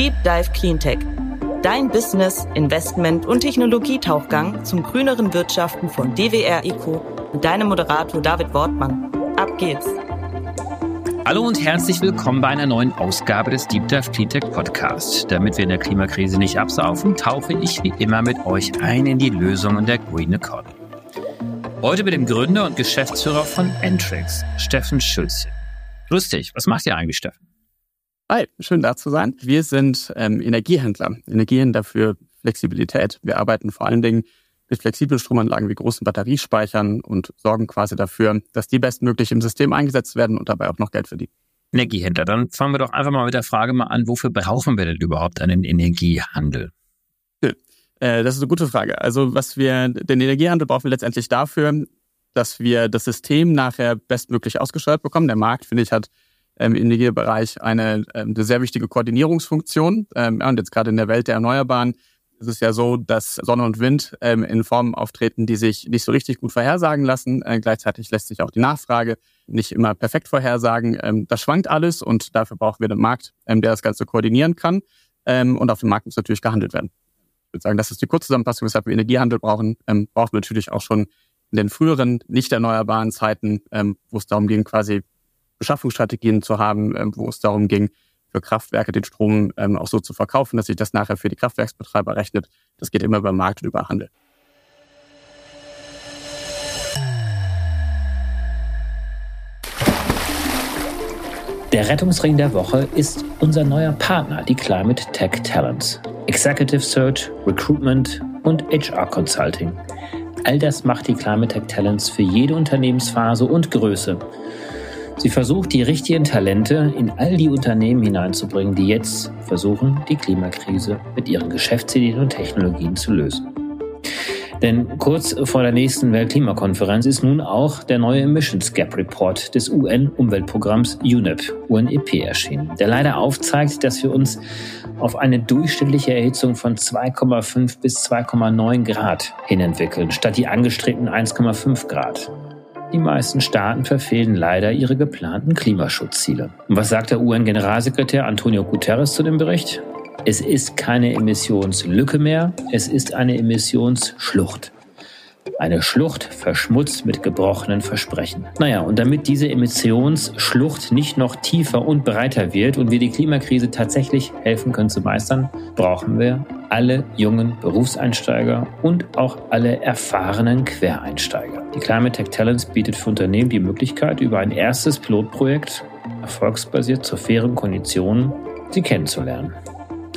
Deep Dive Cleantech. Dein Business, Investment und Technologietauchgang zum grüneren Wirtschaften von DWR Eco mit deinem Moderator David Wortmann. Ab geht's! Hallo und herzlich willkommen bei einer neuen Ausgabe des Deep Dive Cleantech Podcast. Damit wir in der Klimakrise nicht absaufen, tauche ich wie immer mit euch ein in die Lösungen der Green Economy. Heute mit dem Gründer und Geschäftsführer von Entrix, Steffen Schulze. Dich, was macht ihr eigentlich, Steffen? Hi, schön da zu sein. Wir sind ähm, Energiehändler, Energiehändler für Flexibilität. Wir arbeiten vor allen Dingen mit flexiblen Stromanlagen wie großen Batteriespeichern und sorgen quasi dafür, dass die bestmöglich im System eingesetzt werden und dabei auch noch Geld verdienen. Energiehändler, dann fangen wir doch einfach mal mit der Frage mal an, wofür brauchen wir denn überhaupt einen Energiehandel? Äh, das ist eine gute Frage. Also was wir, den Energiehandel brauchen wir letztendlich dafür, dass wir das System nachher bestmöglich ausgesteuert bekommen. Der Markt, finde ich, hat im Energiebereich eine, ähm, eine sehr wichtige Koordinierungsfunktion. Ähm, und jetzt gerade in der Welt der Erneuerbaren ist es ja so, dass Sonne und Wind ähm, in Formen auftreten, die sich nicht so richtig gut vorhersagen lassen. Äh, gleichzeitig lässt sich auch die Nachfrage nicht immer perfekt vorhersagen. Ähm, das schwankt alles und dafür brauchen wir den Markt, ähm, der das Ganze koordinieren kann. Ähm, und auf dem Markt muss natürlich gehandelt werden. Ich würde sagen, das ist die Kurzzusammenfassung, weshalb wir Energiehandel brauchen. Ähm, brauchen wir natürlich auch schon in den früheren, nicht erneuerbaren Zeiten, ähm, wo es darum ging, quasi Beschaffungsstrategien zu haben, ähm, wo es darum ging, für Kraftwerke den Strom ähm, auch so zu verkaufen, dass sich das nachher für die Kraftwerksbetreiber rechnet. Das geht immer über Markt und über Handel. Der Rettungsring der Woche ist unser neuer Partner, die Climate Tech Talents. Executive Search, Recruitment und HR Consulting. All das macht die Climate Tech Talents für jede Unternehmensphase und Größe. Sie versucht, die richtigen Talente in all die Unternehmen hineinzubringen, die jetzt versuchen, die Klimakrise mit ihren Geschäftsideen und Technologien zu lösen. Denn kurz vor der nächsten Weltklimakonferenz ist nun auch der neue Emissions Gap Report des UN-Umweltprogramms UNEP, UNEP erschienen, der leider aufzeigt, dass wir uns auf eine durchschnittliche Erhitzung von 2,5 bis 2,9 Grad hin entwickeln, statt die angestrebten 1,5 Grad. Die meisten Staaten verfehlen leider ihre geplanten Klimaschutzziele. Und was sagt der UN-Generalsekretär Antonio Guterres zu dem Bericht? Es ist keine Emissionslücke mehr, es ist eine Emissionsschlucht. Eine Schlucht verschmutzt mit gebrochenen Versprechen. Naja, und damit diese Emissionsschlucht nicht noch tiefer und breiter wird und wir die Klimakrise tatsächlich helfen können zu meistern, brauchen wir alle jungen Berufseinsteiger und auch alle erfahrenen Quereinsteiger. Die Climate Tech Talents bietet für Unternehmen die Möglichkeit, über ein erstes Pilotprojekt erfolgsbasiert zu fairen Konditionen sie kennenzulernen.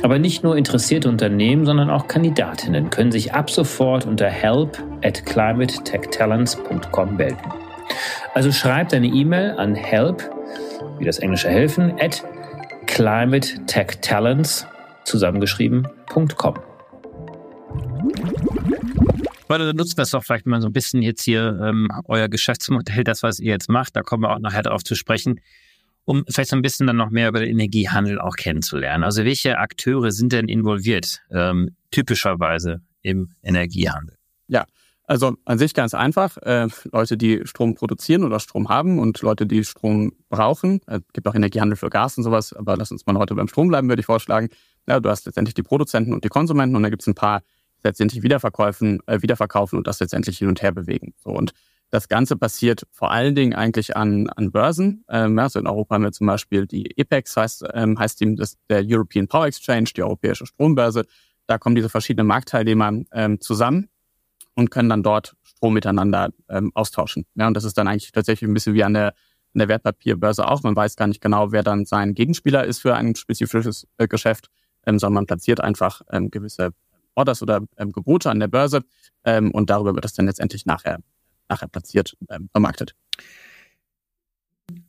Aber nicht nur interessierte Unternehmen, sondern auch Kandidatinnen können sich ab sofort unter help at climatetechtalents.com melden. Also schreibt eine E-Mail an help, wie das englische helfen, at climatetechtalents zusammengeschrieben.com. Weil dann nutzen wir es doch vielleicht mal so ein bisschen jetzt hier ähm, euer Geschäftsmodell, das, was ihr jetzt macht, da kommen wir auch nachher darauf zu sprechen um vielleicht so ein bisschen dann noch mehr über den Energiehandel auch kennenzulernen. Also welche Akteure sind denn involviert, ähm, typischerweise im Energiehandel? Ja, also an sich ganz einfach. Äh, Leute, die Strom produzieren oder Strom haben und Leute, die Strom brauchen. Es gibt auch Energiehandel für Gas und sowas, aber lass uns mal heute beim Strom bleiben, würde ich vorschlagen. Ja, du hast letztendlich die Produzenten und die Konsumenten und da gibt es ein paar letztendlich Wiederverkäufen, äh, Wiederverkaufen und das letztendlich hin und her bewegen. So und das Ganze passiert vor allen Dingen eigentlich an, an Börsen. Ähm, also in Europa haben wir zum Beispiel die EPEX, heißt, ähm, heißt die, das, der European Power Exchange, die europäische Strombörse. Da kommen diese verschiedenen Marktteilnehmer ähm, zusammen und können dann dort Strom miteinander ähm, austauschen. Ja, und das ist dann eigentlich tatsächlich ein bisschen wie an der, an der Wertpapierbörse auch. Man weiß gar nicht genau, wer dann sein Gegenspieler ist für ein spezifisches äh, Geschäft, ähm, sondern man platziert einfach ähm, gewisse Orders oder ähm, Gebote an der Börse ähm, und darüber wird das dann letztendlich nachher nachher platziert, ähm, vermarktet.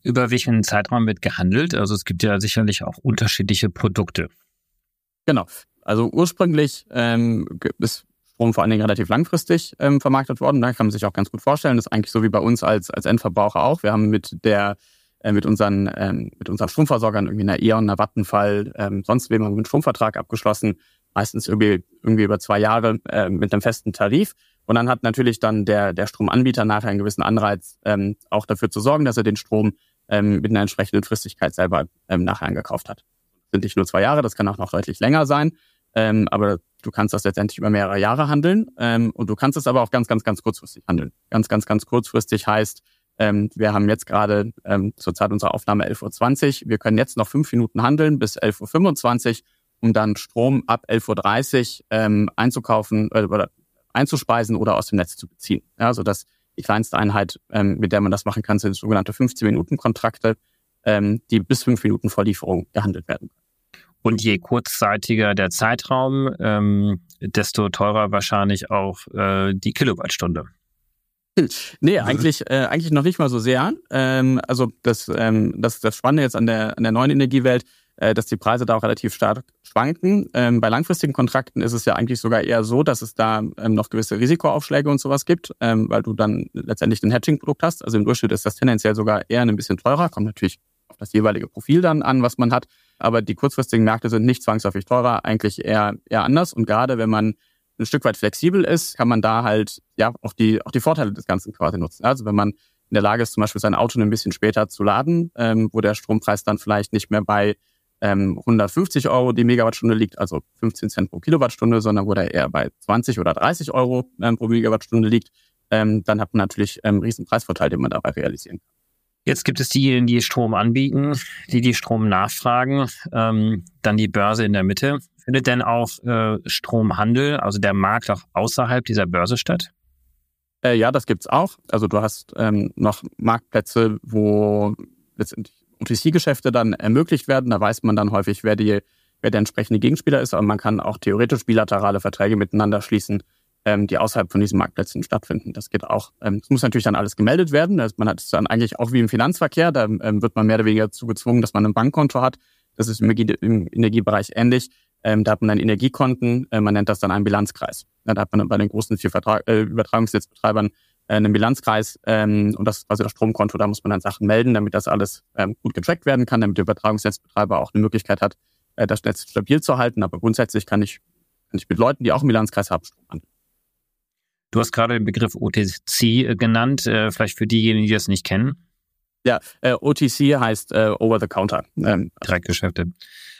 Über welchen Zeitraum wird gehandelt? Also es gibt ja sicherlich auch unterschiedliche Produkte. Genau. Also ursprünglich ähm, ist Strom vor allen Dingen relativ langfristig ähm, vermarktet worden. Da kann man sich auch ganz gut vorstellen. Das ist eigentlich so wie bei uns als, als Endverbraucher auch. Wir haben mit der äh, mit unseren ähm, mit unseren Stromversorgern irgendwie einer E.ON, einer Vattenfall, ähm, sonst wem einen Stromvertrag abgeschlossen, meistens irgendwie irgendwie über zwei Jahre äh, mit einem festen Tarif. Und dann hat natürlich dann der, der Stromanbieter nachher einen gewissen Anreiz, ähm, auch dafür zu sorgen, dass er den Strom ähm, mit einer entsprechenden Fristigkeit selber ähm, nachher angekauft hat. sind nicht nur zwei Jahre, das kann auch noch deutlich länger sein. Ähm, aber du kannst das letztendlich über mehrere Jahre handeln. Ähm, und du kannst es aber auch ganz, ganz, ganz kurzfristig handeln. Ganz, ganz, ganz kurzfristig heißt, ähm, wir haben jetzt gerade ähm, zur Zeit unserer Aufnahme 11.20 Uhr. Wir können jetzt noch fünf Minuten handeln bis 11.25 Uhr, um dann Strom ab 11.30 Uhr ähm, einzukaufen äh, oder einzuspeisen oder aus dem Netz zu beziehen. Ja, also das die kleinste Einheit, ähm, mit der man das machen kann, sind sogenannte 15-Minuten-Kontrakte, ähm, die bis fünf Minuten vor Lieferung gehandelt werden können. Und je kurzzeitiger der Zeitraum, ähm, desto teurer wahrscheinlich auch äh, die Kilowattstunde. Nee, eigentlich, äh, eigentlich noch nicht mal so sehr. Ähm, also das, ähm, das, das Spannende jetzt an der, an der neuen Energiewelt, äh, dass die Preise da auch relativ stark schwanken. Ähm, bei langfristigen Kontrakten ist es ja eigentlich sogar eher so, dass es da ähm, noch gewisse Risikoaufschläge und sowas gibt, ähm, weil du dann letztendlich ein Hedging-Produkt hast. Also im Durchschnitt ist das tendenziell sogar eher ein bisschen teurer, kommt natürlich auf das jeweilige Profil dann an, was man hat. Aber die kurzfristigen Märkte sind nicht zwangsläufig teurer, eigentlich eher, eher anders. Und gerade wenn man ein Stück weit flexibel ist, kann man da halt ja auch die, auch die Vorteile des Ganzen quasi nutzen. Also wenn man in der Lage ist, zum Beispiel sein Auto ein bisschen später zu laden, ähm, wo der Strompreis dann vielleicht nicht mehr bei ähm, 150 Euro die Megawattstunde liegt, also 15 Cent pro Kilowattstunde, sondern wo der eher bei 20 oder 30 Euro ähm, pro Megawattstunde liegt, ähm, dann hat man natürlich ähm, einen riesen Preisvorteil, den man dabei realisieren kann. Jetzt gibt es diejenigen, die Strom anbieten, die die Strom nachfragen, ähm, dann die Börse in der Mitte. Findet denn auch äh, Stromhandel, also der Markt auch außerhalb dieser Börse statt? Äh, ja, das gibt's auch. Also du hast ähm, noch Marktplätze, wo letztendlich OTC-Geschäfte dann ermöglicht werden. Da weiß man dann häufig, wer, die, wer der entsprechende Gegenspieler ist. Aber man kann auch theoretisch bilaterale Verträge miteinander schließen, ähm, die außerhalb von diesen Marktplätzen stattfinden. Das geht auch. Ähm, es muss natürlich dann alles gemeldet werden. Also man hat es dann eigentlich auch wie im Finanzverkehr. Da ähm, wird man mehr oder weniger dazu gezwungen, dass man ein Bankkonto hat. Das ist im, im Energiebereich ähnlich. Ähm, da hat man dann Energiekonten, äh, man nennt das dann einen Bilanzkreis. Ja, da hat man bei den großen vier Vertrag, äh, Übertragungsnetzbetreibern äh, einen Bilanzkreis ähm, und das ist quasi das Stromkonto, da muss man dann Sachen melden, damit das alles ähm, gut getrackt werden kann, damit der Übertragungsnetzbetreiber auch eine Möglichkeit hat, äh, das Netz stabil zu halten. Aber grundsätzlich kann ich, kann ich mit Leuten, die auch einen Bilanzkreis haben, Strom handeln. Du hast gerade den Begriff OTC äh, genannt, äh, vielleicht für diejenigen, die das nicht kennen. Ja, äh, OTC heißt Over the Counter. Ähm, Direktgeschäfte.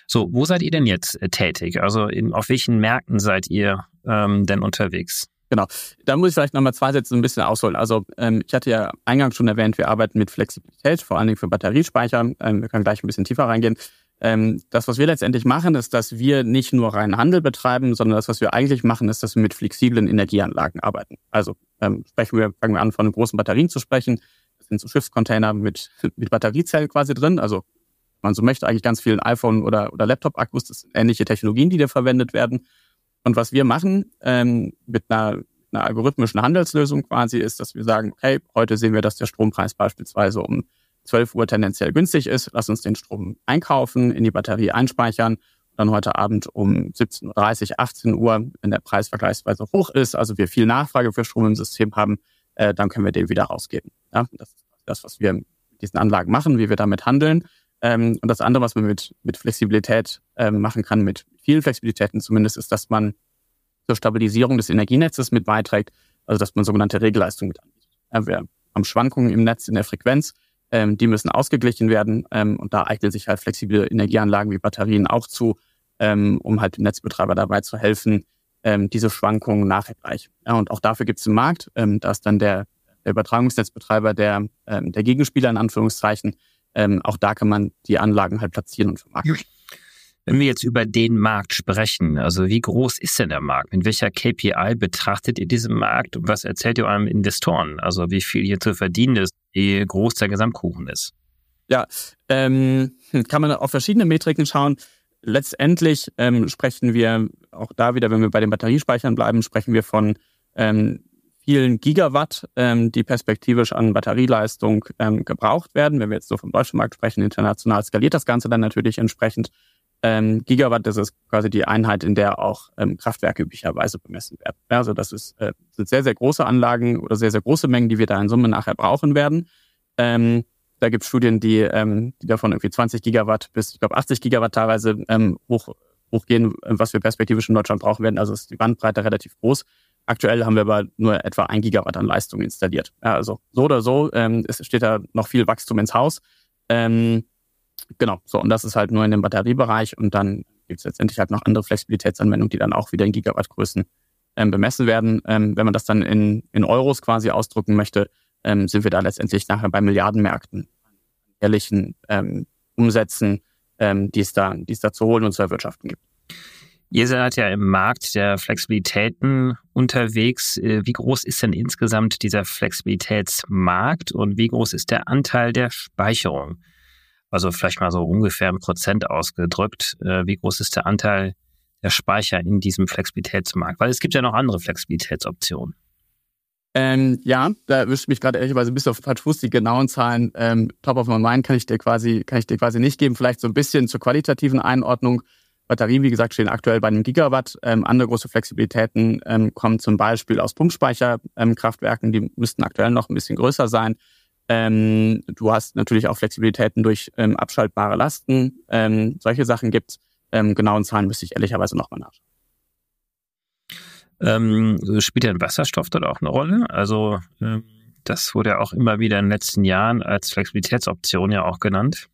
So, wo seid ihr denn jetzt tätig? Also in, auf welchen Märkten seid ihr ähm, denn unterwegs? Genau. Da muss ich vielleicht nochmal zwei Sätze ein bisschen ausholen. Also ähm, ich hatte ja eingangs schon erwähnt, wir arbeiten mit Flexibilität, vor allen Dingen für Batteriespeicher. Ähm, wir können gleich ein bisschen tiefer reingehen. Ähm, das, was wir letztendlich machen, ist, dass wir nicht nur reinen Handel betreiben, sondern das, was wir eigentlich machen, ist, dass wir mit flexiblen Energieanlagen arbeiten. Also ähm, sprechen wir, fangen wir an, von großen Batterien zu sprechen. Das sind so Schiffscontainer mit, mit Batteriezellen quasi drin. Also man so möchte, eigentlich ganz vielen iPhone- oder, oder Laptop-Akkus. Das sind ähnliche Technologien, die da verwendet werden. Und was wir machen ähm, mit einer, einer algorithmischen Handelslösung quasi ist, dass wir sagen, okay, heute sehen wir, dass der Strompreis beispielsweise um 12 Uhr tendenziell günstig ist. Lass uns den Strom einkaufen, in die Batterie einspeichern. Dann heute Abend um 17.30 Uhr, 18 Uhr, wenn der Preis vergleichsweise hoch ist, also wir viel Nachfrage für Strom im System haben, äh, dann können wir den wieder rausgeben. Ja, das ist das, was wir mit diesen Anlagen machen, wie wir damit handeln. Ähm, und das andere, was man mit, mit Flexibilität ähm, machen kann, mit vielen Flexibilitäten zumindest, ist, dass man zur Stabilisierung des Energienetzes mit beiträgt, also dass man sogenannte Regelleistungen mit anbietet. Ja, wir haben Schwankungen im Netz in der Frequenz, ähm, die müssen ausgeglichen werden ähm, und da eignen sich halt flexible Energieanlagen wie Batterien auch zu, ähm, um halt dem Netzbetreiber dabei zu helfen, ähm, diese Schwankungen nachgleichen. Ja, und auch dafür gibt es einen Markt, ähm, da ist dann der, der Übertragungsnetzbetreiber der, ähm, der Gegenspieler in Anführungszeichen, auch da kann man die Anlagen halt platzieren und vermarkten. Wenn wir jetzt über den Markt sprechen, also wie groß ist denn der Markt? Mit welcher KPI betrachtet ihr diesen Markt und was erzählt ihr eurem Investoren? Also wie viel hier zu verdienen ist, wie groß der Gesamtkuchen ist? Ja, ähm, kann man auf verschiedene Metriken schauen. Letztendlich ähm, sprechen wir auch da wieder, wenn wir bei den Batteriespeichern bleiben, sprechen wir von ähm, vielen Gigawatt, ähm, die perspektivisch an Batterieleistung ähm, gebraucht werden. Wenn wir jetzt so vom deutschen Markt sprechen, international skaliert das Ganze dann natürlich entsprechend. Ähm, Gigawatt, das ist quasi die Einheit, in der auch ähm, Kraftwerke üblicherweise bemessen werden. Also das ist, äh, sind sehr, sehr große Anlagen oder sehr, sehr große Mengen, die wir da in Summe nachher brauchen werden. Ähm, da gibt es Studien, die, ähm, die davon irgendwie 20 Gigawatt bis, ich glaube, 80 Gigawatt teilweise ähm, hoch, hochgehen, was wir perspektivisch in Deutschland brauchen werden. Also ist die Bandbreite relativ groß. Aktuell haben wir aber nur etwa ein Gigawatt an Leistung installiert. Ja, also so oder so, ähm, es steht da noch viel Wachstum ins Haus. Ähm, genau, so, und das ist halt nur in dem Batteriebereich und dann gibt es letztendlich halt noch andere Flexibilitätsanwendungen, die dann auch wieder in Gigawattgrößen ähm, bemessen werden. Ähm, wenn man das dann in, in Euros quasi ausdrücken möchte, ähm, sind wir da letztendlich nachher bei Milliardenmärkten, jährlichen ähm, Umsätzen, ähm, die, es da, die es da zu holen und zu erwirtschaften gibt. Ihr seid ja im Markt der Flexibilitäten unterwegs. Äh, wie groß ist denn insgesamt dieser Flexibilitätsmarkt und wie groß ist der Anteil der Speicherung? Also vielleicht mal so ungefähr ein Prozent ausgedrückt. Äh, wie groß ist der Anteil der Speicher in diesem Flexibilitätsmarkt? Weil es gibt ja noch andere Flexibilitätsoptionen. Ähm, ja, da erwischt mich gerade ehrlicherweise ein bisschen auf Fuß. Die genauen Zahlen, ähm, top of my mind, kann ich dir quasi, kann ich dir quasi nicht geben. Vielleicht so ein bisschen zur qualitativen Einordnung. Batterien, wie gesagt, stehen aktuell bei einem Gigawatt. Ähm, andere große Flexibilitäten ähm, kommen zum Beispiel aus Pumpspeicherkraftwerken. die müssten aktuell noch ein bisschen größer sein. Ähm, du hast natürlich auch Flexibilitäten durch ähm, abschaltbare Lasten. Ähm, solche Sachen gibt's. Ähm, genauen Zahlen müsste ich ehrlicherweise nochmal nachschauen. Ähm, spielt denn Wasserstoff dort auch eine Rolle? Also ähm, das wurde ja auch immer wieder in den letzten Jahren als Flexibilitätsoption ja auch genannt.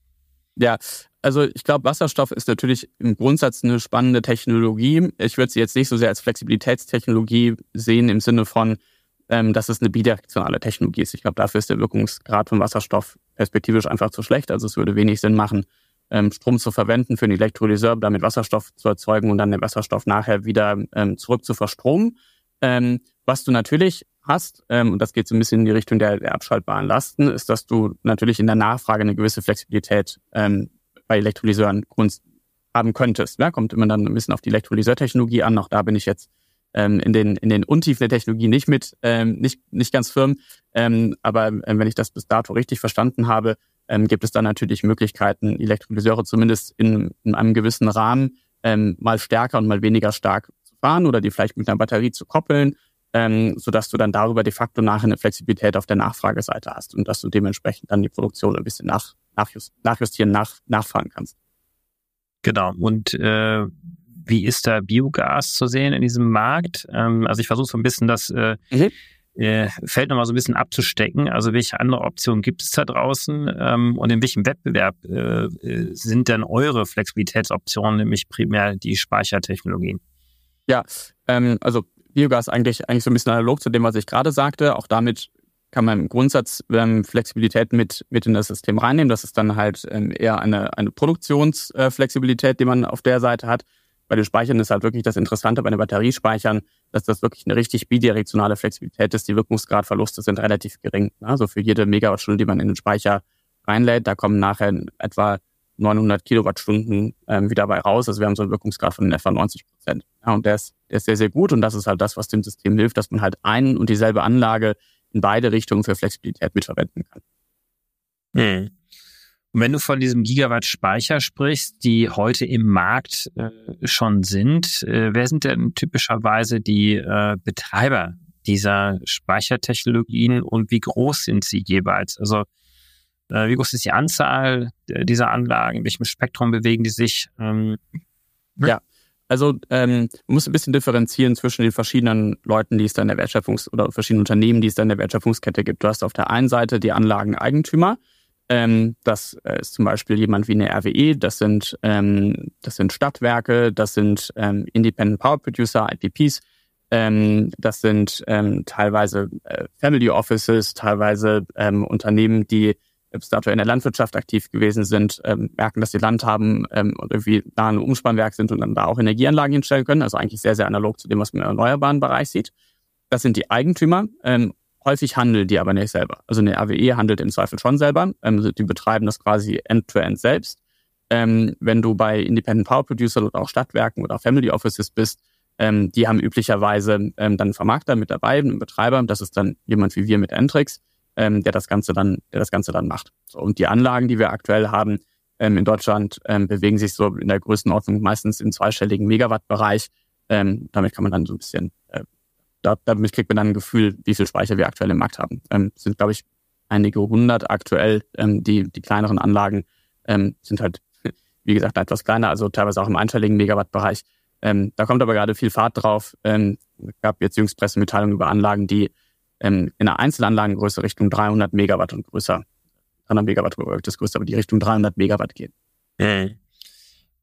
Ja, also ich glaube, Wasserstoff ist natürlich im Grundsatz eine spannende Technologie. Ich würde sie jetzt nicht so sehr als Flexibilitätstechnologie sehen im Sinne von, ähm, dass es eine bidirektionale Technologie ist. Ich glaube, dafür ist der Wirkungsgrad von Wasserstoff perspektivisch einfach zu schlecht. Also es würde wenig Sinn machen, ähm, Strom zu verwenden für einen Elektrolyseur, damit Wasserstoff zu erzeugen und dann den Wasserstoff nachher wieder ähm, zurück zu verstromen. Ähm, was du natürlich hast, ähm, und das geht so ein bisschen in die Richtung der, der abschaltbaren Lasten, ist, dass du natürlich in der Nachfrage eine gewisse Flexibilität ähm, bei Elektrolyseuren haben könntest. Ja, kommt immer dann ein bisschen auf die Elektrolyseurtechnologie an. Auch da bin ich jetzt ähm, in den in den Untiefen der Technologie nicht mit ähm, nicht nicht ganz firm. Ähm, aber ähm, wenn ich das bis dato richtig verstanden habe, ähm, gibt es dann natürlich Möglichkeiten, Elektrolyseure zumindest in, in einem gewissen Rahmen ähm, mal stärker und mal weniger stark zu fahren oder die vielleicht mit einer Batterie zu koppeln, ähm, sodass du dann darüber de facto nachher eine Flexibilität auf der Nachfrageseite hast und dass du dementsprechend dann die Produktion ein bisschen nach, nachjust, nachjustieren, nach, nachfahren kannst. Genau. Und äh, wie ist da Biogas zu sehen in diesem Markt? Ähm, also ich versuche so ein bisschen das äh, mhm äh, Feld nochmal so ein bisschen abzustecken. Also welche andere Optionen gibt es da draußen ähm, und in welchem Wettbewerb äh, sind denn eure Flexibilitätsoptionen, nämlich primär die Speichertechnologien? Ja, ähm, also Biogas eigentlich, eigentlich so ein bisschen analog zu dem, was ich gerade sagte. Auch damit kann man im Grundsatz ähm, Flexibilität mit, mit in das System reinnehmen. Das ist dann halt ähm, eher eine, eine Produktionsflexibilität, die man auf der Seite hat. Bei den Speichern ist halt wirklich das Interessante bei den Batteriespeichern, dass das wirklich eine richtig bidirektionale Flexibilität ist. Die Wirkungsgradverluste sind relativ gering. Also für jede Megawattstunde, die man in den Speicher reinlädt, da kommen nachher etwa 900 Kilowattstunden ähm, wieder bei raus. Also wir haben so einen Wirkungsgrad von etwa 90 Prozent. Ja, und der ist, der ist sehr, sehr gut. Und das ist halt das, was dem System hilft, dass man halt ein und dieselbe Anlage in beide Richtungen für Flexibilität mitverwenden kann. Hm. Und wenn du von diesem Gigawatt Speicher sprichst, die heute im Markt äh, schon sind, äh, wer sind denn typischerweise die äh, Betreiber dieser Speichertechnologien und wie groß sind sie jeweils? Also äh, wie groß ist die Anzahl dieser Anlagen? In welchem Spektrum bewegen die sich? Ähm, ja, also ähm, man muss ein bisschen differenzieren zwischen den verschiedenen Leuten, die es da in der Wertschöpfungs- oder verschiedenen Unternehmen, die es da in der Wertschöpfungskette gibt. Du hast auf der einen Seite die Anlageneigentümer, ähm, das äh, ist zum Beispiel jemand wie eine RWE, das sind, ähm, das sind Stadtwerke, das sind ähm, Independent Power Producer, IPPs, ähm, das sind ähm, teilweise äh, Family Offices, teilweise ähm, Unternehmen, die bis dato in der Landwirtschaft aktiv gewesen sind, merken, dass sie Land haben und irgendwie da ein Umspannwerk sind und dann da auch Energieanlagen hinstellen können. Also eigentlich sehr, sehr analog zu dem, was man im erneuerbaren Bereich sieht. Das sind die Eigentümer. Häufig handeln die aber nicht selber. Also eine RWE handelt im Zweifel schon selber. Ähm, die betreiben das quasi end-to-end -end selbst. Ähm, wenn du bei Independent Power Producer oder auch Stadtwerken oder Family Offices bist, ähm, die haben üblicherweise ähm, dann einen Vermarkter mit dabei, einen Betreiber. Das ist dann jemand wie wir mit Entrix, ähm, der das Ganze dann, der das Ganze dann macht. So, und die Anlagen, die wir aktuell haben ähm, in Deutschland, bewegen sich so in der Größenordnung meistens im zweistelligen Megawatt-Bereich. Damit kann man dann so ein bisschen da, damit kriegt man dann ein Gefühl, wie viel Speicher wir aktuell im Markt haben. Ähm, sind, glaube ich, einige hundert aktuell. Ähm, die, die kleineren Anlagen ähm, sind halt, wie gesagt, etwas kleiner, also teilweise auch im einstelligen Megawatt-Bereich. Ähm, da kommt aber gerade viel Fahrt drauf. Ähm, gab jetzt jüngst Pressemitteilungen über Anlagen, die ähm, in einer Einzelanlagengröße Richtung 300 Megawatt und größer 300 Megawatt das größte, aber die Richtung 300 Megawatt gehen. Mhm.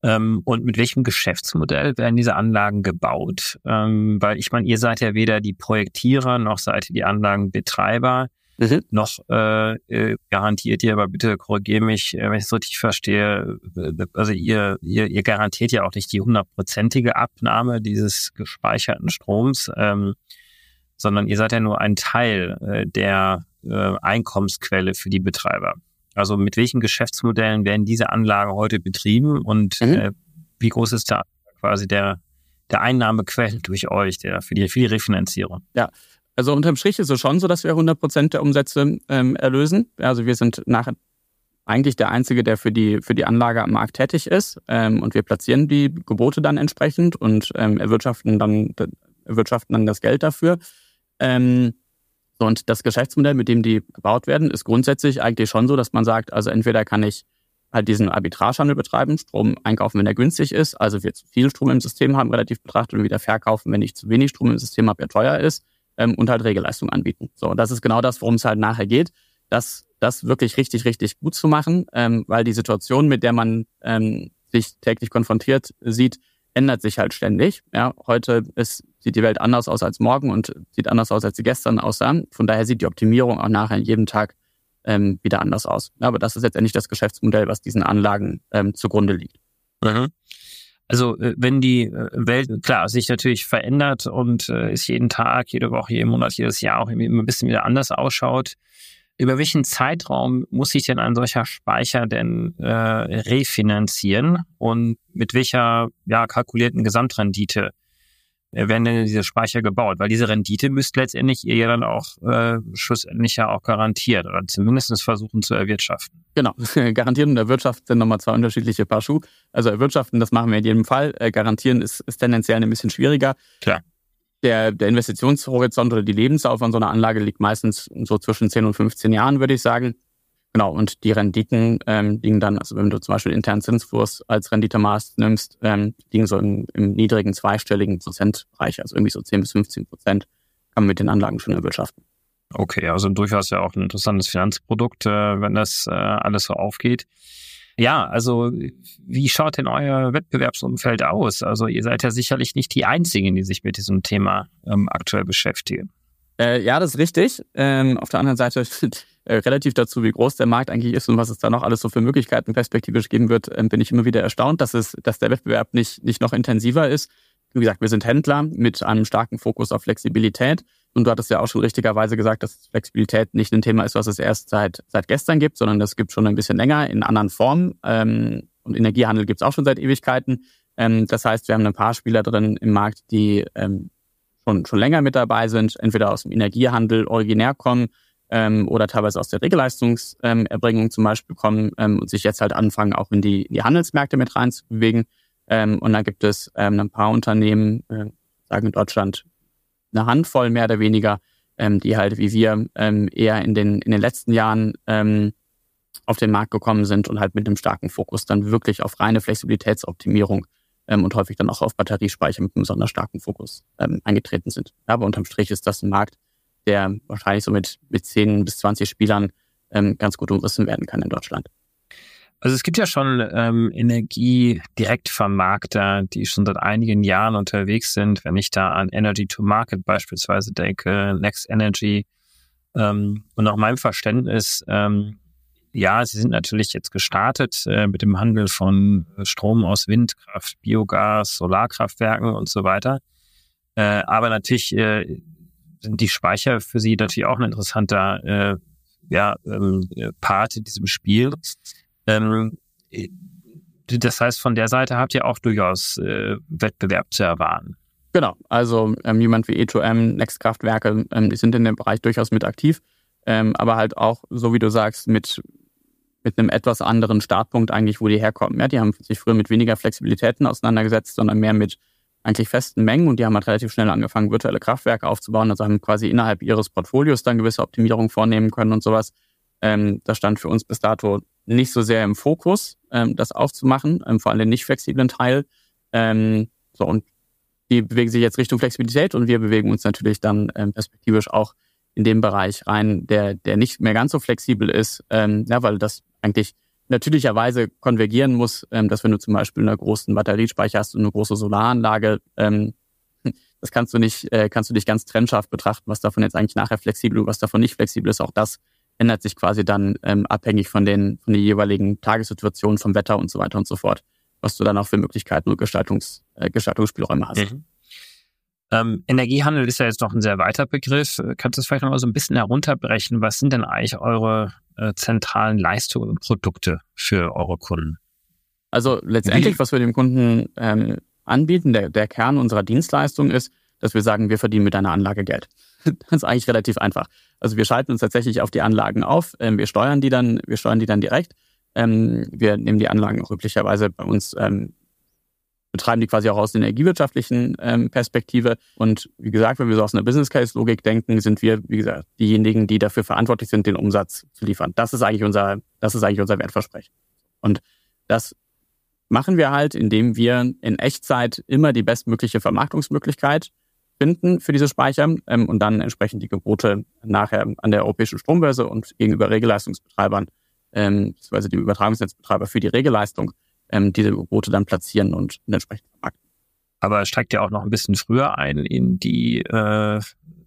Ähm, und mit welchem Geschäftsmodell werden diese Anlagen gebaut? Ähm, weil ich meine, ihr seid ja weder die Projektierer noch seid ihr die Anlagenbetreiber. Mhm. Noch äh, äh, garantiert ihr, aber bitte korrigiere mich, äh, wenn ich es richtig verstehe, äh, also ihr, ihr, ihr garantiert ja auch nicht die hundertprozentige Abnahme dieses gespeicherten Stroms, ähm, sondern ihr seid ja nur ein Teil äh, der äh, Einkommensquelle für die Betreiber. Also mit welchen Geschäftsmodellen werden diese Anlagen heute betrieben und mhm. äh, wie groß ist da quasi der, der Einnahmequell durch euch, der für die, für die Refinanzierung? Ja, also unterm Strich ist es schon so, dass wir 100 Prozent der Umsätze ähm, erlösen. Also wir sind nachher eigentlich der Einzige, der für die, für die Anlage am Markt tätig ist. Ähm, und wir platzieren die Gebote dann entsprechend und ähm, erwirtschaften, dann, erwirtschaften dann das Geld dafür. Ähm, und das Geschäftsmodell, mit dem die gebaut werden, ist grundsätzlich eigentlich schon so, dass man sagt, also entweder kann ich halt diesen Arbitragehandel betreiben, Strom einkaufen, wenn er günstig ist, also wir zu viel Strom im System haben, relativ betrachtet, und wieder verkaufen, wenn ich zu wenig Strom im System habe, der teuer ist, ähm, und halt Regelleistung anbieten. So, das ist genau das, worum es halt nachher geht, das, das wirklich richtig, richtig gut zu machen, ähm, weil die Situation, mit der man ähm, sich täglich konfrontiert sieht, ändert sich halt ständig. Ja, heute ist, sieht die Welt anders aus als morgen und sieht anders aus, als sie gestern aussah. Von daher sieht die Optimierung auch nachher jeden Tag ähm, wieder anders aus. Ja, aber das ist letztendlich das Geschäftsmodell, was diesen Anlagen ähm, zugrunde liegt. Mhm. Also äh, wenn die äh, Welt klar sich natürlich verändert und äh, es jeden Tag, jede Woche, jeden Monat, jedes Jahr auch immer ein bisschen wieder anders ausschaut, über welchen Zeitraum muss sich denn ein solcher Speicher denn äh, refinanzieren und mit welcher ja, kalkulierten Gesamtrendite werden denn diese Speicher gebaut? Weil diese Rendite müsst letztendlich ihr ja dann auch äh, schlussendlich ja auch garantiert oder zumindest versuchen zu erwirtschaften. Genau, garantieren und erwirtschaften sind nochmal zwei unterschiedliche Paar Schuhe. Also erwirtschaften, das machen wir in jedem Fall. Äh, garantieren ist, ist tendenziell ein bisschen schwieriger. Klar der, der Investitionshorizont oder die Lebensdauer von so einer Anlage liegt meistens so zwischen 10 und 15 Jahren, würde ich sagen. Genau, und die Renditen ähm, liegen dann, also wenn du zum Beispiel internen Zinskurs als Renditemaß nimmst, ähm, liegen so im, im niedrigen zweistelligen Prozentbereich, also irgendwie so 10 bis 15 Prozent kann man mit den Anlagen schon erwirtschaften. Okay, also durchaus ja auch ein interessantes Finanzprodukt, äh, wenn das äh, alles so aufgeht. Ja, also wie schaut denn euer Wettbewerbsumfeld aus? Also ihr seid ja sicherlich nicht die Einzigen, die sich mit diesem Thema ähm, aktuell beschäftigen. Äh, ja, das ist richtig. Ähm, auf der anderen Seite äh, relativ dazu, wie groß der Markt eigentlich ist und was es da noch alles so für Möglichkeiten perspektivisch geben wird, äh, bin ich immer wieder erstaunt, dass es, dass der Wettbewerb nicht, nicht noch intensiver ist. Wie gesagt, wir sind Händler mit einem starken Fokus auf Flexibilität. Und du hattest ja auch schon richtigerweise gesagt, dass Flexibilität nicht ein Thema ist, was es erst seit, seit gestern gibt, sondern das gibt schon ein bisschen länger in anderen Formen. Ähm, und Energiehandel gibt es auch schon seit Ewigkeiten. Ähm, das heißt, wir haben ein paar Spieler drin im Markt, die ähm, schon, schon länger mit dabei sind, entweder aus dem Energiehandel originär kommen ähm, oder teilweise aus der Regelleistungserbringung ähm, zum Beispiel kommen ähm, und sich jetzt halt anfangen, auch in die, in die Handelsmärkte mit reinzubewegen. Ähm, und dann gibt es ähm, ein paar Unternehmen, äh, sagen in Deutschland eine Handvoll mehr oder weniger, ähm, die halt wie wir ähm, eher in den, in den letzten Jahren ähm, auf den Markt gekommen sind und halt mit einem starken Fokus dann wirklich auf reine Flexibilitätsoptimierung ähm, und häufig dann auch auf Batteriespeicher mit einem besonders starken Fokus ähm, eingetreten sind. Aber unterm Strich ist das ein Markt, der wahrscheinlich so mit, mit 10 bis 20 Spielern ähm, ganz gut umrissen werden kann in Deutschland. Also es gibt ja schon ähm, Energiedirektvermarkter, die schon seit einigen Jahren unterwegs sind. Wenn ich da an Energy to Market beispielsweise denke, Next Energy ähm, und nach meinem Verständnis, ähm, ja, sie sind natürlich jetzt gestartet äh, mit dem Handel von Strom aus Windkraft, Biogas, Solarkraftwerken und so weiter. Äh, aber natürlich äh, sind die Speicher für sie natürlich auch ein interessanter äh, ja, ähm, Part in diesem Spiel. Ähm, das heißt, von der Seite habt ihr auch durchaus äh, Wettbewerb zu erwarten. Genau, also ähm, jemand wie E2M, Nextkraftwerke, ähm, die sind in dem Bereich durchaus mit aktiv, ähm, aber halt auch, so wie du sagst, mit, mit einem etwas anderen Startpunkt eigentlich, wo die herkommen. Ja, die haben sich früher mit weniger Flexibilitäten auseinandergesetzt, sondern mehr mit eigentlich festen Mengen und die haben halt relativ schnell angefangen, virtuelle Kraftwerke aufzubauen, also haben quasi innerhalb ihres Portfolios dann gewisse Optimierungen vornehmen können und sowas. Ähm, das stand für uns bis dato nicht so sehr im Fokus, ähm, das aufzumachen, ähm, vor allem den nicht flexiblen Teil. Ähm, so und die bewegen sich jetzt Richtung Flexibilität und wir bewegen uns natürlich dann ähm, perspektivisch auch in dem Bereich rein, der, der nicht mehr ganz so flexibel ist, ähm, ja, weil das eigentlich natürlicherweise konvergieren muss, ähm, dass wenn du zum Beispiel eine großen Batteriespeicher hast und eine große Solaranlage, ähm, das kannst du nicht, äh, kannst du nicht ganz trennscharf betrachten, was davon jetzt eigentlich nachher flexibel und was davon nicht flexibel ist. Auch das ändert sich quasi dann ähm, abhängig von den, von den jeweiligen Tagessituationen, vom Wetter und so weiter und so fort, was du dann auch für Möglichkeiten und Gestaltungs, äh, Gestaltungsspielräume hast. Mhm. Ähm, Energiehandel ist ja jetzt noch ein sehr weiter Begriff. Kannst du es vielleicht noch mal so ein bisschen herunterbrechen? Was sind denn eigentlich eure äh, zentralen Leistungen und Produkte für eure Kunden? Also letztendlich, was wir dem Kunden ähm, anbieten, der, der Kern unserer Dienstleistung ist, dass wir sagen, wir verdienen mit deiner Anlage Geld. das ist eigentlich relativ einfach. Also wir schalten uns tatsächlich auf die Anlagen auf, ähm, wir steuern die dann, wir steuern die dann direkt. Ähm, wir nehmen die Anlagen auch üblicherweise bei uns ähm, betreiben die quasi auch aus der energiewirtschaftlichen Perspektive. Und wie gesagt, wenn wir so aus einer Business Case Logik denken, sind wir, wie gesagt, diejenigen, die dafür verantwortlich sind, den Umsatz zu liefern. Das ist eigentlich unser, das ist eigentlich unser Wertversprechen. Und das machen wir halt, indem wir in Echtzeit immer die bestmögliche Vermarktungsmöglichkeit finden für diese Speicher ähm, und dann entsprechend die Gebote nachher an der europäischen Strombörse und gegenüber Regelleistungsbetreibern, ähm, beziehungsweise die Übertragungsnetzbetreiber für die Regelleistung ähm, diese Boote dann platzieren und entsprechend vermarkten. Aber steigt ja auch noch ein bisschen früher ein in die äh,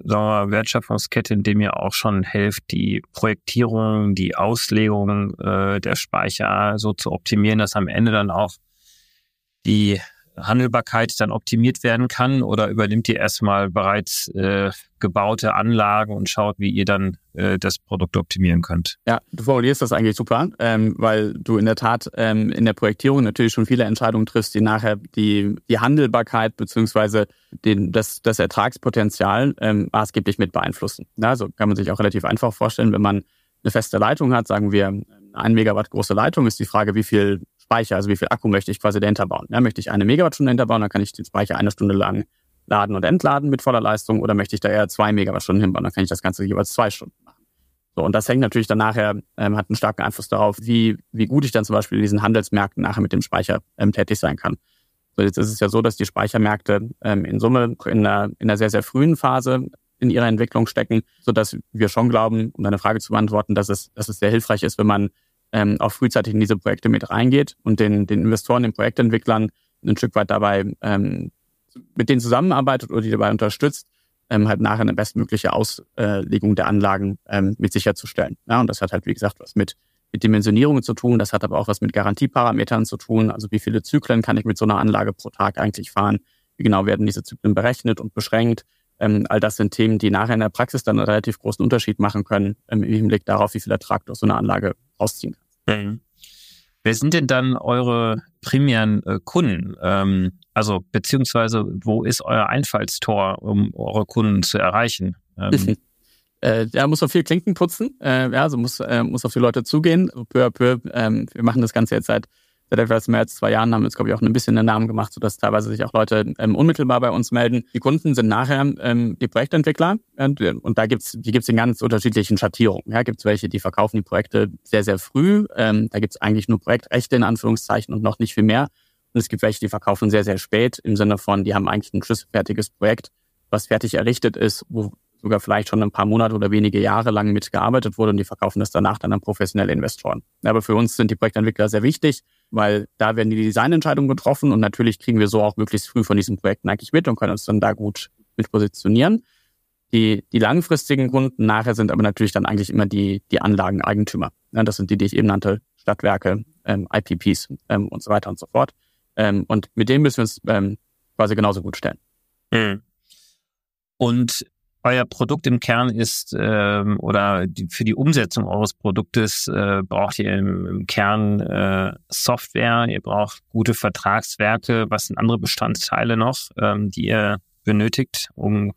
sagen wir Wertschöpfungskette, indem ihr auch schon helft, die Projektierung, die Auslegung äh, der Speicher so zu optimieren, dass am Ende dann auch die Handelbarkeit dann optimiert werden kann oder übernimmt ihr erstmal bereits äh, gebaute Anlagen und schaut, wie ihr dann äh, das Produkt optimieren könnt? Ja, du formulierst das eigentlich super, ähm, weil du in der Tat ähm, in der Projektierung natürlich schon viele Entscheidungen triffst, die nachher die, die Handelbarkeit beziehungsweise das, das Ertragspotenzial ähm, maßgeblich mit beeinflussen. Ja, also kann man sich auch relativ einfach vorstellen, wenn man eine feste Leitung hat, sagen wir, ein Megawatt große Leitung, ist die Frage, wie viel Speicher, also wie viel Akku möchte ich quasi dahinter bauen. Ja, möchte ich eine Megawattstunde hinterbauen, dann kann ich den Speicher eine Stunde lang laden und entladen mit voller Leistung oder möchte ich da eher zwei Megawattstunden hinbauen, dann kann ich das Ganze jeweils zwei Stunden machen. So, und das hängt natürlich dann nachher, ähm, hat einen starken Einfluss darauf, wie, wie gut ich dann zum Beispiel in diesen Handelsmärkten nachher mit dem Speicher ähm, tätig sein kann. So, jetzt ist es ja so, dass die Speichermärkte ähm, in Summe in einer, in einer sehr, sehr frühen Phase in ihrer Entwicklung stecken, so dass wir schon glauben, um deine Frage zu beantworten, dass es, dass es sehr hilfreich ist, wenn man ähm, auch frühzeitig in diese Projekte mit reingeht und den, den Investoren, den Projektentwicklern ein Stück weit dabei ähm, mit denen zusammenarbeitet oder die dabei unterstützt, ähm, halt nachher eine bestmögliche Auslegung der Anlagen ähm, mit sicherzustellen. Ja, und das hat halt, wie gesagt, was mit, mit Dimensionierungen zu tun. Das hat aber auch was mit Garantieparametern zu tun. Also wie viele Zyklen kann ich mit so einer Anlage pro Tag eigentlich fahren? Wie genau werden diese Zyklen berechnet und beschränkt? Ähm, all das sind Themen, die nachher in der Praxis dann einen relativ großen Unterschied machen können ähm, im Hinblick darauf, wie viel Ertrag du aus so einer Anlage rausziehen kannst. Mhm. Wer sind denn dann eure primären äh, Kunden? Ähm, also beziehungsweise wo ist euer Einfallstor, um eure Kunden zu erreichen? Ähm, äh, ja, muss auf viel Klinken putzen, äh, ja, also muss, äh, muss auf die Leute zugehen, peu à peu. Ähm, wir machen das Ganze jetzt seit Seit etwas mehr als zwei Jahren haben wir uns, glaube ich, auch ein bisschen den Namen gemacht, sodass teilweise sich auch Leute ähm, unmittelbar bei uns melden. Die Kunden sind nachher ähm, die Projektentwickler und, und da gibt's die gibt's in ganz unterschiedlichen Schattierungen. Ja, gibt's welche, die verkaufen die Projekte sehr, sehr früh. Ähm, da gibt's eigentlich nur Projektrechte in Anführungszeichen und noch nicht viel mehr. Und es gibt welche, die verkaufen sehr, sehr spät im Sinne von, die haben eigentlich ein schlüsselfertiges Projekt, was fertig errichtet ist, wo sogar vielleicht schon ein paar Monate oder wenige Jahre lang mitgearbeitet wurde und die verkaufen das danach dann an professionelle Investoren. Aber für uns sind die Projektentwickler sehr wichtig, weil da werden die Designentscheidungen getroffen und natürlich kriegen wir so auch möglichst früh von diesen Projekten eigentlich mit und können uns dann da gut mit positionieren. Die, die langfristigen Kunden nachher sind aber natürlich dann eigentlich immer die, die Anlageneigentümer. Ja, das sind die, die ich eben nannte, Stadtwerke, ähm, IPPs ähm, und so weiter und so fort. Ähm, und mit denen müssen wir uns ähm, quasi genauso gut stellen. Mhm. Und euer Produkt im Kern ist ähm, oder die, für die Umsetzung eures Produktes äh, braucht ihr im, im Kern äh, Software, ihr braucht gute Vertragswerke, was sind andere Bestandteile noch, ähm, die ihr benötigt, um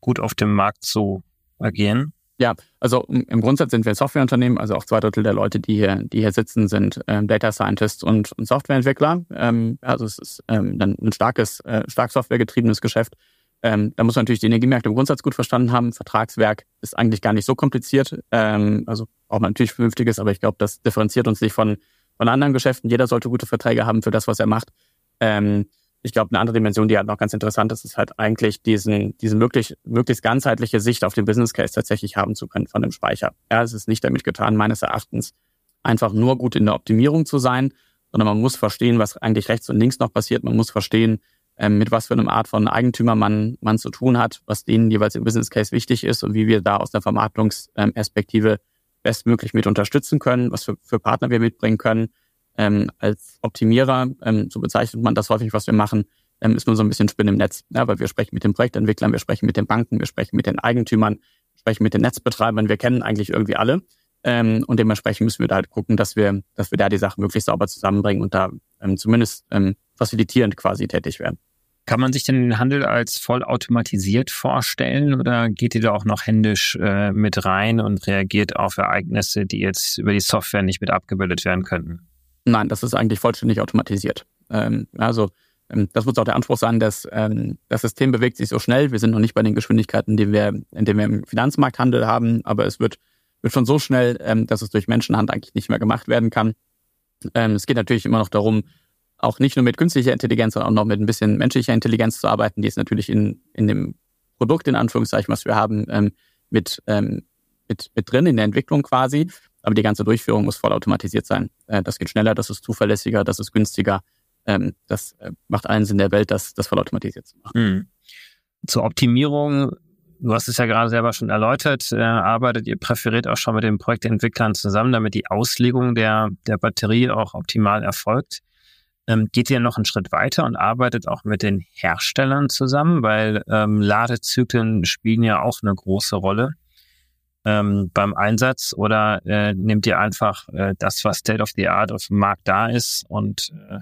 gut auf dem Markt zu agieren? Ja, also im Grundsatz sind wir ein Softwareunternehmen, also auch zwei Drittel der Leute, die hier, die hier sitzen, sind ähm, Data Scientists und, und Softwareentwickler. Ähm, also es ist ähm, ein starkes, äh, stark softwaregetriebenes Geschäft. Ähm, da muss man natürlich die Energiemärkte im Grundsatz gut verstanden haben. Vertragswerk ist eigentlich gar nicht so kompliziert. Ähm, also man natürlich Vernünftiges, aber ich glaube, das differenziert uns nicht von, von anderen Geschäften. Jeder sollte gute Verträge haben für das, was er macht. Ähm, ich glaube, eine andere Dimension, die halt noch ganz interessant ist, ist halt eigentlich diesen, diese möglich, möglichst ganzheitliche Sicht auf den Business Case tatsächlich haben zu können von dem Speicher. Ja, es ist nicht damit getan, meines Erachtens, einfach nur gut in der Optimierung zu sein, sondern man muss verstehen, was eigentlich rechts und links noch passiert. Man muss verstehen, ähm, mit was für einer Art von Eigentümer man, man zu tun hat, was denen jeweils im Business Case wichtig ist und wie wir da aus der Vermarktungsperspektive bestmöglich mit unterstützen können, was für, für Partner wir mitbringen können ähm, als Optimierer, ähm, so bezeichnet man das häufig, was wir machen, ähm, ist nur so ein bisschen Spinn im Netz, ja, weil wir sprechen mit den Projektentwicklern, wir sprechen mit den Banken, wir sprechen mit den Eigentümern, sprechen mit den Netzbetreibern, wir kennen eigentlich irgendwie alle. Ähm, und dementsprechend müssen wir da halt gucken, dass wir, dass wir da die Sachen möglichst sauber zusammenbringen und da ähm, zumindest ähm, facilitierend quasi tätig werden. Kann man sich denn den Handel als vollautomatisiert vorstellen oder geht ihr da auch noch händisch äh, mit rein und reagiert auf Ereignisse, die jetzt über die Software nicht mit abgebildet werden könnten? Nein, das ist eigentlich vollständig automatisiert. Ähm, also ähm, das muss auch der Anspruch sein, dass ähm, das System bewegt sich so schnell. Wir sind noch nicht bei den Geschwindigkeiten, die wir, in denen wir im Finanzmarkthandel haben, aber es wird, wird schon so schnell, ähm, dass es durch Menschenhand eigentlich nicht mehr gemacht werden kann. Ähm, es geht natürlich immer noch darum, auch nicht nur mit künstlicher Intelligenz, sondern auch noch mit ein bisschen menschlicher Intelligenz zu arbeiten. Die ist natürlich in, in dem Produkt, in Anführungszeichen, was wir haben, ähm, mit, ähm, mit, mit drin in der Entwicklung quasi. Aber die ganze Durchführung muss vollautomatisiert sein. Äh, das geht schneller, das ist zuverlässiger, das ist günstiger. Ähm, das äh, macht allen Sinn der Welt, das, das vollautomatisiert zu machen. Mhm. Zur Optimierung, du hast es ja gerade selber schon erläutert, äh, arbeitet ihr präferiert auch schon mit den Projektentwicklern zusammen, damit die Auslegung der, der Batterie auch optimal erfolgt. Ähm, geht ihr noch einen Schritt weiter und arbeitet auch mit den Herstellern zusammen, weil ähm, Ladezyklen spielen ja auch eine große Rolle ähm, beim Einsatz. Oder äh, nehmt ihr einfach äh, das, was State of the Art auf dem Markt da ist? Und äh,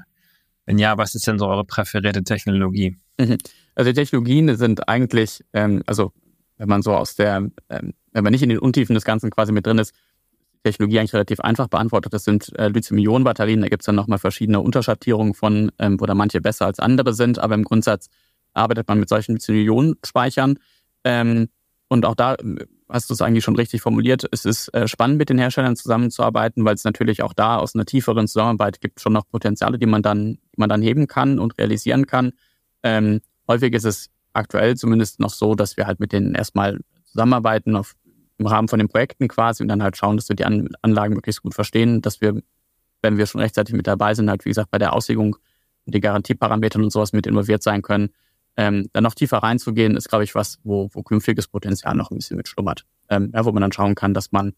wenn ja, was ist denn so eure präferierte Technologie? Also die Technologien sind eigentlich, ähm, also wenn man so aus der, ähm, wenn man nicht in den Untiefen des Ganzen quasi mit drin ist, Technologie eigentlich relativ einfach beantwortet. Das sind äh, Lithium-Ionen-Batterien. Da gibt es dann nochmal verschiedene Unterschattierungen von, ähm, wo da manche besser als andere sind. Aber im Grundsatz arbeitet man mit solchen Lithium-Ionen-Speichern. Ähm, und auch da hast du es eigentlich schon richtig formuliert. Es ist äh, spannend, mit den Herstellern zusammenzuarbeiten, weil es natürlich auch da aus einer tieferen Zusammenarbeit gibt schon noch Potenziale, die man dann, die man dann heben kann und realisieren kann. Ähm, häufig ist es aktuell zumindest noch so, dass wir halt mit denen erstmal zusammenarbeiten auf, im Rahmen von den Projekten quasi und dann halt schauen, dass wir die An Anlagen möglichst gut verstehen, dass wir, wenn wir schon rechtzeitig mit dabei sind, halt wie gesagt bei der Auslegung und die Garantieparametern und sowas mit involviert sein können ähm, dann noch tiefer reinzugehen, ist, glaube ich, was, wo, wo künftiges Potenzial noch ein bisschen mitschlummert. Ähm, ja, wo man dann schauen kann, dass man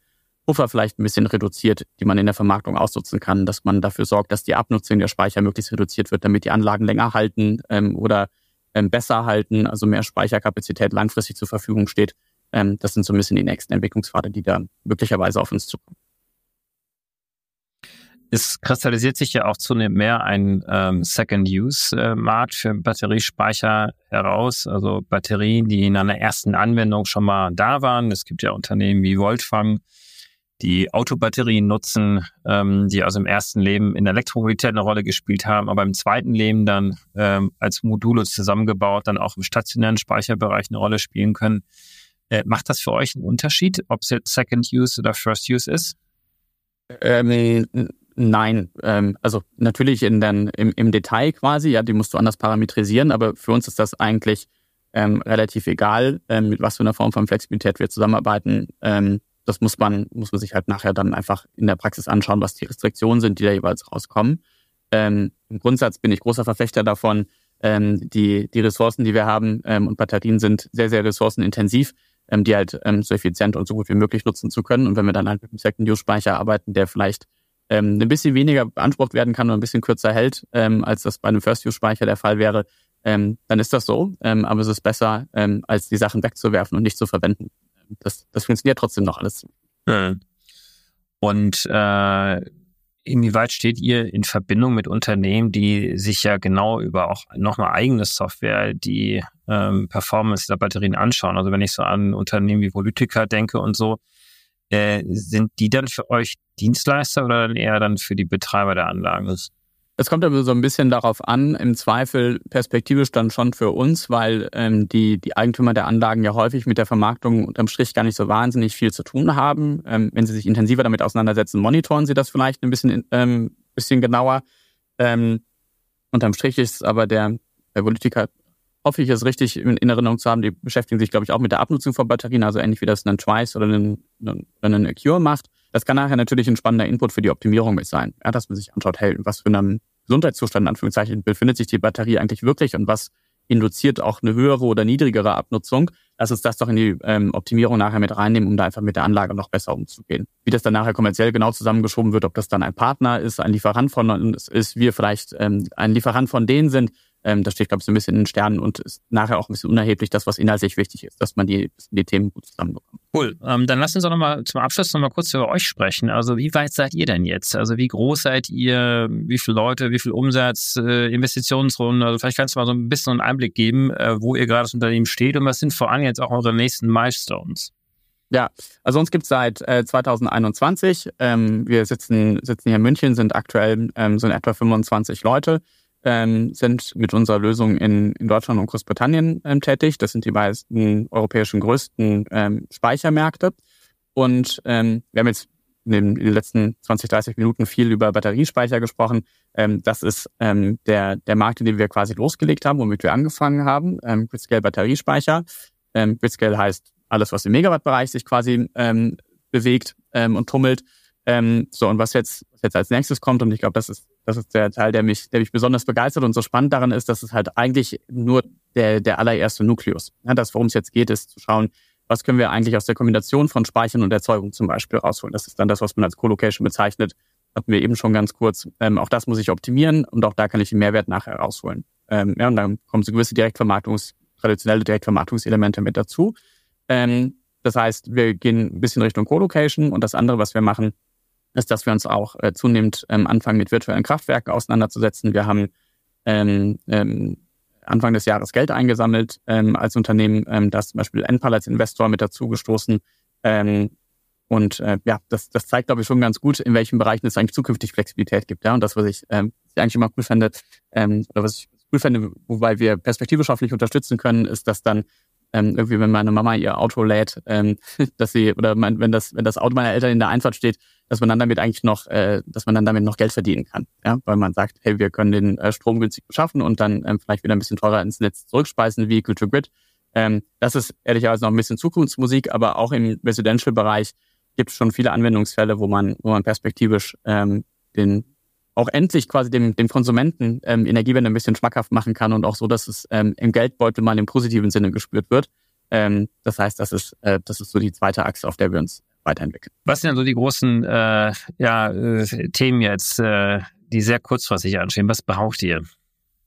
Puffer vielleicht ein bisschen reduziert, die man in der Vermarktung ausnutzen kann, dass man dafür sorgt, dass die Abnutzung der Speicher möglichst reduziert wird, damit die Anlagen länger halten ähm, oder ähm, besser halten, also mehr Speicherkapazität langfristig zur Verfügung steht. Ähm, das sind so ein bisschen die nächsten Entwicklungspfade, die da möglicherweise auf uns zukommen es kristallisiert sich ja auch zunehmend mehr ein ähm, Second-Use-Markt für Batteriespeicher heraus. Also Batterien, die in einer ersten Anwendung schon mal da waren. Es gibt ja Unternehmen wie Voltfang, die Autobatterien nutzen, ähm, die also im ersten Leben in der Elektromobilität eine Rolle gespielt haben, aber im zweiten Leben dann ähm, als Module zusammengebaut, dann auch im stationären Speicherbereich eine Rolle spielen können. Äh, macht das für euch einen Unterschied, ob es jetzt Second Use oder First Use ist? Ähm, Nein, ähm, also natürlich in den, im, im Detail quasi, ja, die musst du anders parametrisieren, aber für uns ist das eigentlich ähm, relativ egal, ähm, mit was für einer Form von Flexibilität wir zusammenarbeiten. Ähm, das muss man, muss man sich halt nachher dann einfach in der Praxis anschauen, was die Restriktionen sind, die da jeweils rauskommen. Ähm, Im Grundsatz bin ich großer Verfechter davon, die, die Ressourcen, die wir haben und Batterien sind sehr, sehr ressourcenintensiv, ähm, die halt ähm, so effizient und so gut wie möglich nutzen zu können. Und wenn wir dann halt mit einem Second-Use-Speicher arbeiten, der vielleicht ähm, ein bisschen weniger beansprucht werden kann und ein bisschen kürzer hält, ähm, als das bei einem First-Use-Speicher der Fall wäre, ähm, dann ist das so. Ähm, aber es ist besser, ähm, als die Sachen wegzuwerfen und nicht zu verwenden. Das, das funktioniert trotzdem noch alles. Hm. Und äh, inwieweit steht ihr in Verbindung mit Unternehmen, die sich ja genau über auch nochmal eigene Software, die ähm, Performance der Batterien anschauen? Also wenn ich so an Unternehmen wie Volytica denke und so, äh, sind die dann für euch Dienstleister oder eher dann für die Betreiber der Anlagen? Es kommt aber so ein bisschen darauf an, im Zweifel perspektivisch dann schon für uns, weil ähm, die, die Eigentümer der Anlagen ja häufig mit der Vermarktung unterm Strich gar nicht so wahnsinnig viel zu tun haben. Ähm, wenn sie sich intensiver damit auseinandersetzen, monitoren sie das vielleicht ein bisschen, ähm, bisschen genauer. Ähm, unterm Strich ist aber der, der Politiker hoffe ich, es richtig in, in, Erinnerung zu haben. Die beschäftigen sich, glaube ich, auch mit der Abnutzung von Batterien, also ähnlich wie das ein Twice oder ein, ein Acure macht. Das kann nachher natürlich ein spannender Input für die Optimierung mit sein. Ja, dass man sich anschaut, hey, was für einem Gesundheitszustand, in Anführungszeichen, befindet sich die Batterie eigentlich wirklich und was induziert auch eine höhere oder niedrigere Abnutzung. Lass uns das doch in die ähm, Optimierung nachher mit reinnehmen, um da einfach mit der Anlage noch besser umzugehen. Wie das dann nachher kommerziell genau zusammengeschoben wird, ob das dann ein Partner ist, ein Lieferant von uns ist, wir vielleicht ähm, ein Lieferant von denen sind, ähm, das steht, glaube ich, so ein bisschen in den Sternen und ist nachher auch ein bisschen unerheblich, das, was inhaltlich wichtig ist, dass man die, die Themen gut zusammenbekommt. Cool. Ähm, dann lasst uns auch nochmal zum Abschluss nochmal kurz über euch sprechen. Also wie weit seid ihr denn jetzt? Also wie groß seid ihr? Wie viele Leute? Wie viel Umsatz? Äh, Investitionsrunden? Also vielleicht kannst du mal so ein bisschen einen Einblick geben, äh, wo ihr gerade das Unternehmen steht und was sind vor allem jetzt auch eure nächsten Milestones? Ja, also uns gibt es seit äh, 2021. Ähm, wir sitzen, sitzen hier in München, sind aktuell ähm, sind etwa 25 Leute ähm, sind mit unserer Lösung in, in Deutschland und Großbritannien ähm, tätig. Das sind die meisten europäischen größten ähm, Speichermärkte. Und ähm, wir haben jetzt in den, in den letzten 20, 30 Minuten viel über Batteriespeicher gesprochen. Ähm, das ist ähm, der, der Markt, in dem wir quasi losgelegt haben, womit wir angefangen haben. Ähm, Gridscale Batteriespeicher. Ähm, Gridscale heißt alles, was im Megawatt-Bereich sich quasi ähm, bewegt ähm, und tummelt. Ähm, so, und was jetzt, was jetzt als nächstes kommt, und ich glaube, das ist das ist der Teil, der mich, der mich besonders begeistert und so spannend daran ist, dass es halt eigentlich nur der, der allererste Nukleus. Ja, das, worum es jetzt geht, ist zu schauen, was können wir eigentlich aus der Kombination von Speichern und Erzeugung zum Beispiel rausholen. Das ist dann das, was man als Colocation bezeichnet. Hatten wir eben schon ganz kurz. Ähm, auch das muss ich optimieren und auch da kann ich den Mehrwert nachher rausholen. Ähm, ja, und dann kommen so gewisse Direktvermarktungs, traditionelle Direktvermarktungselemente mit dazu. Ähm, das heißt, wir gehen ein bisschen Richtung Colocation und das andere, was wir machen, ist, dass wir uns auch äh, zunehmend ähm, anfangen, mit virtuellen Kraftwerken auseinanderzusetzen. Wir haben ähm, ähm, Anfang des Jahres Geld eingesammelt ähm, als Unternehmen, ähm, das zum Beispiel Enpal als Investor mit dazu gestoßen. Ähm, und äh, ja, das, das zeigt, glaube ich, schon ganz gut, in welchen Bereichen es eigentlich zukünftig Flexibilität gibt. Ja? Und das, was ich, ähm, ich eigentlich immer cool finde, ähm, oder was ich cool finde, wobei wir perspektivisch hoffentlich unterstützen können, ist, dass dann ähm, irgendwie, wenn meine Mama ihr Auto lädt, ähm, dass sie, oder mein, wenn das, wenn das Auto meiner Eltern in der Einfahrt steht, dass man dann damit eigentlich noch, äh, dass man dann damit noch Geld verdienen kann. Ja, weil man sagt, hey, wir können den äh, Strom günstig beschaffen und dann ähm, vielleicht wieder ein bisschen teurer ins Netz zurückspeisen, Vehicle to Grid. Ähm, das ist ehrlicherweise noch ein bisschen Zukunftsmusik, aber auch im Residential-Bereich gibt es schon viele Anwendungsfälle, wo man, wo man perspektivisch ähm, den auch endlich quasi dem, dem Konsumenten ähm, Energiewende ein bisschen schmackhaft machen kann und auch so, dass es ähm, im Geldbeutel mal im positiven Sinne gespürt wird. Ähm, das heißt, das ist, äh, das ist so die zweite Achse, auf der wir uns weiterentwickeln. Was sind denn so die großen äh, ja, äh, Themen jetzt, äh, die sehr kurzfristig anstehen? Was braucht ihr?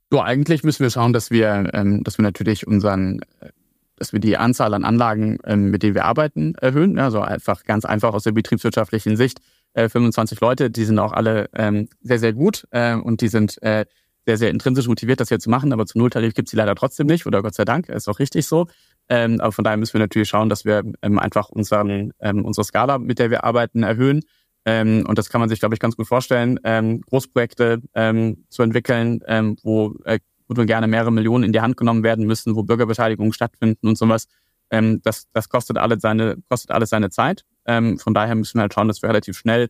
So, eigentlich müssen wir schauen, dass wir, ähm, dass wir natürlich unseren, äh, dass wir die Anzahl an Anlagen, ähm, mit denen wir arbeiten, erhöhen. Also einfach ganz einfach aus der betriebswirtschaftlichen Sicht äh, 25 Leute, die sind auch alle ähm, sehr, sehr gut äh, und die sind äh, sehr, sehr intrinsisch motiviert, das hier zu machen, aber zum Nulltarif gibt es sie leider trotzdem nicht, oder Gott sei Dank, ist auch richtig so. Ähm, aber von daher müssen wir natürlich schauen, dass wir ähm, einfach unseren, ähm, unsere Skala, mit der wir arbeiten, erhöhen. Ähm, und das kann man sich, glaube ich, ganz gut vorstellen, ähm, Großprojekte ähm, zu entwickeln, ähm, wo, äh, wo gerne mehrere Millionen in die Hand genommen werden müssen, wo Bürgerbeteiligungen stattfinden und sowas. Ähm, das, das kostet alles seine, kostet alles seine Zeit. Ähm, von daher müssen wir halt schauen, dass wir relativ schnell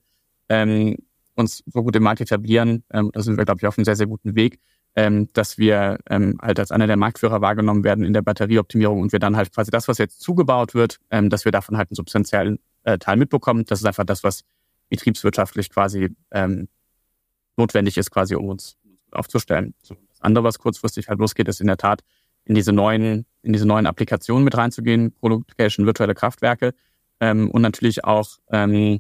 ähm, uns so gut im Markt etablieren. Ähm, da sind wir, glaube ich, auf einem sehr, sehr guten Weg, ähm, dass wir ähm, halt als einer der Marktführer wahrgenommen werden in der Batterieoptimierung und wir dann halt quasi das, was jetzt zugebaut wird, ähm, dass wir davon halt einen substanziellen äh, Teil mitbekommen. Das ist einfach das, was betriebswirtschaftlich quasi ähm, notwendig ist, quasi um uns aufzustellen. So, das andere, was kurzfristig halt losgeht, ist in der Tat in diese neuen, in diese neuen Applikationen mit reinzugehen, Colocation, virtuelle Kraftwerke ähm, und natürlich auch ähm,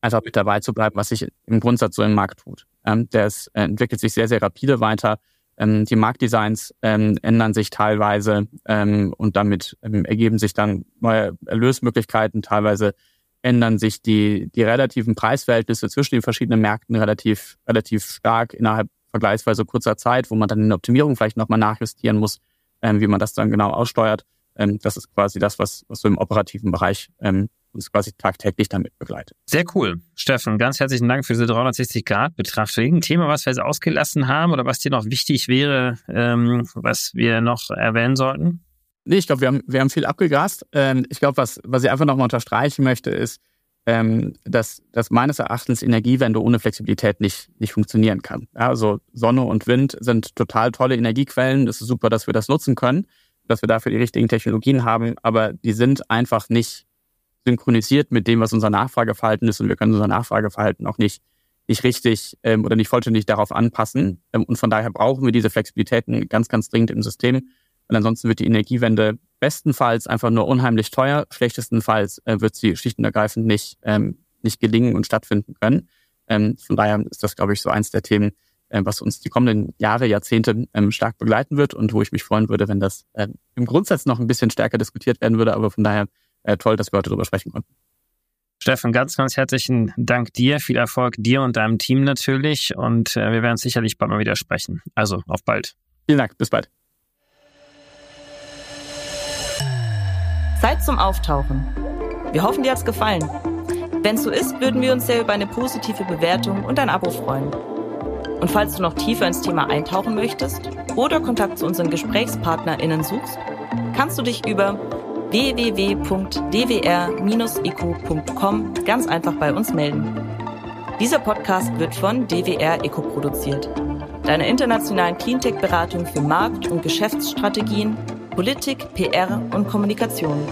einfach mit dabei zu bleiben, was sich im Grundsatz so im Markt tut. Ähm, der ist, äh, entwickelt sich sehr, sehr rapide weiter. Ähm, die Marktdesigns ähm, ändern sich teilweise ähm, und damit ähm, ergeben sich dann neue Erlösmöglichkeiten. Teilweise ändern sich die, die relativen Preisverhältnisse zwischen den verschiedenen Märkten relativ, relativ stark innerhalb vergleichsweise kurzer Zeit, wo man dann in der Optimierung vielleicht nochmal nachjustieren muss, ähm, wie man das dann genau aussteuert. Ähm, das ist quasi das, was, was so im operativen Bereich ähm, uns quasi tagtäglich damit begleitet. Sehr cool. Steffen, ganz herzlichen Dank für diese 360-Grad-Betrachtung. Ein Thema, was wir jetzt ausgelassen haben oder was dir noch wichtig wäre, ähm, was wir noch erwähnen sollten? Nee, ich glaube, wir haben, wir haben viel abgegrast. Ähm, ich glaube, was, was ich einfach nochmal unterstreichen möchte, ist, ähm, dass, dass meines Erachtens Energiewende ohne Flexibilität nicht, nicht funktionieren kann. Ja, also Sonne und Wind sind total tolle Energiequellen. Es ist super, dass wir das nutzen können, dass wir dafür die richtigen Technologien haben, aber die sind einfach nicht synchronisiert mit dem, was unser Nachfrageverhalten ist und wir können unser Nachfrageverhalten auch nicht, nicht richtig ähm, oder nicht vollständig darauf anpassen. Ähm, und von daher brauchen wir diese Flexibilitäten ganz, ganz dringend im System. Und ansonsten wird die Energiewende bestenfalls einfach nur unheimlich teuer, schlechtestenfalls äh, wird sie schlicht und ergreifend nicht, ähm, nicht gelingen und stattfinden können. Ähm, von daher ist das, glaube ich, so eins der Themen, was uns die kommenden Jahre, Jahrzehnte ähm, stark begleiten wird und wo ich mich freuen würde, wenn das äh, im Grundsatz noch ein bisschen stärker diskutiert werden würde. Aber von daher äh, toll, dass wir heute darüber sprechen konnten. Steffen, ganz, ganz herzlichen Dank dir. Viel Erfolg dir und deinem Team natürlich. Und äh, wir werden sicherlich bald mal wieder sprechen. Also auf bald. Vielen Dank. Bis bald. Zeit zum Auftauchen. Wir hoffen, dir hat's gefallen. Wenn so ist, würden wir uns sehr über eine positive Bewertung und ein Abo freuen. Und falls du noch tiefer ins Thema eintauchen möchtest oder Kontakt zu unseren GesprächspartnerInnen suchst, kannst du dich über www.dwr-eco.com ganz einfach bei uns melden. Dieser Podcast wird von DWR Eco produziert, deiner internationalen Cleantech-Beratung für Markt- und Geschäftsstrategien Politik, PR und Kommunikation.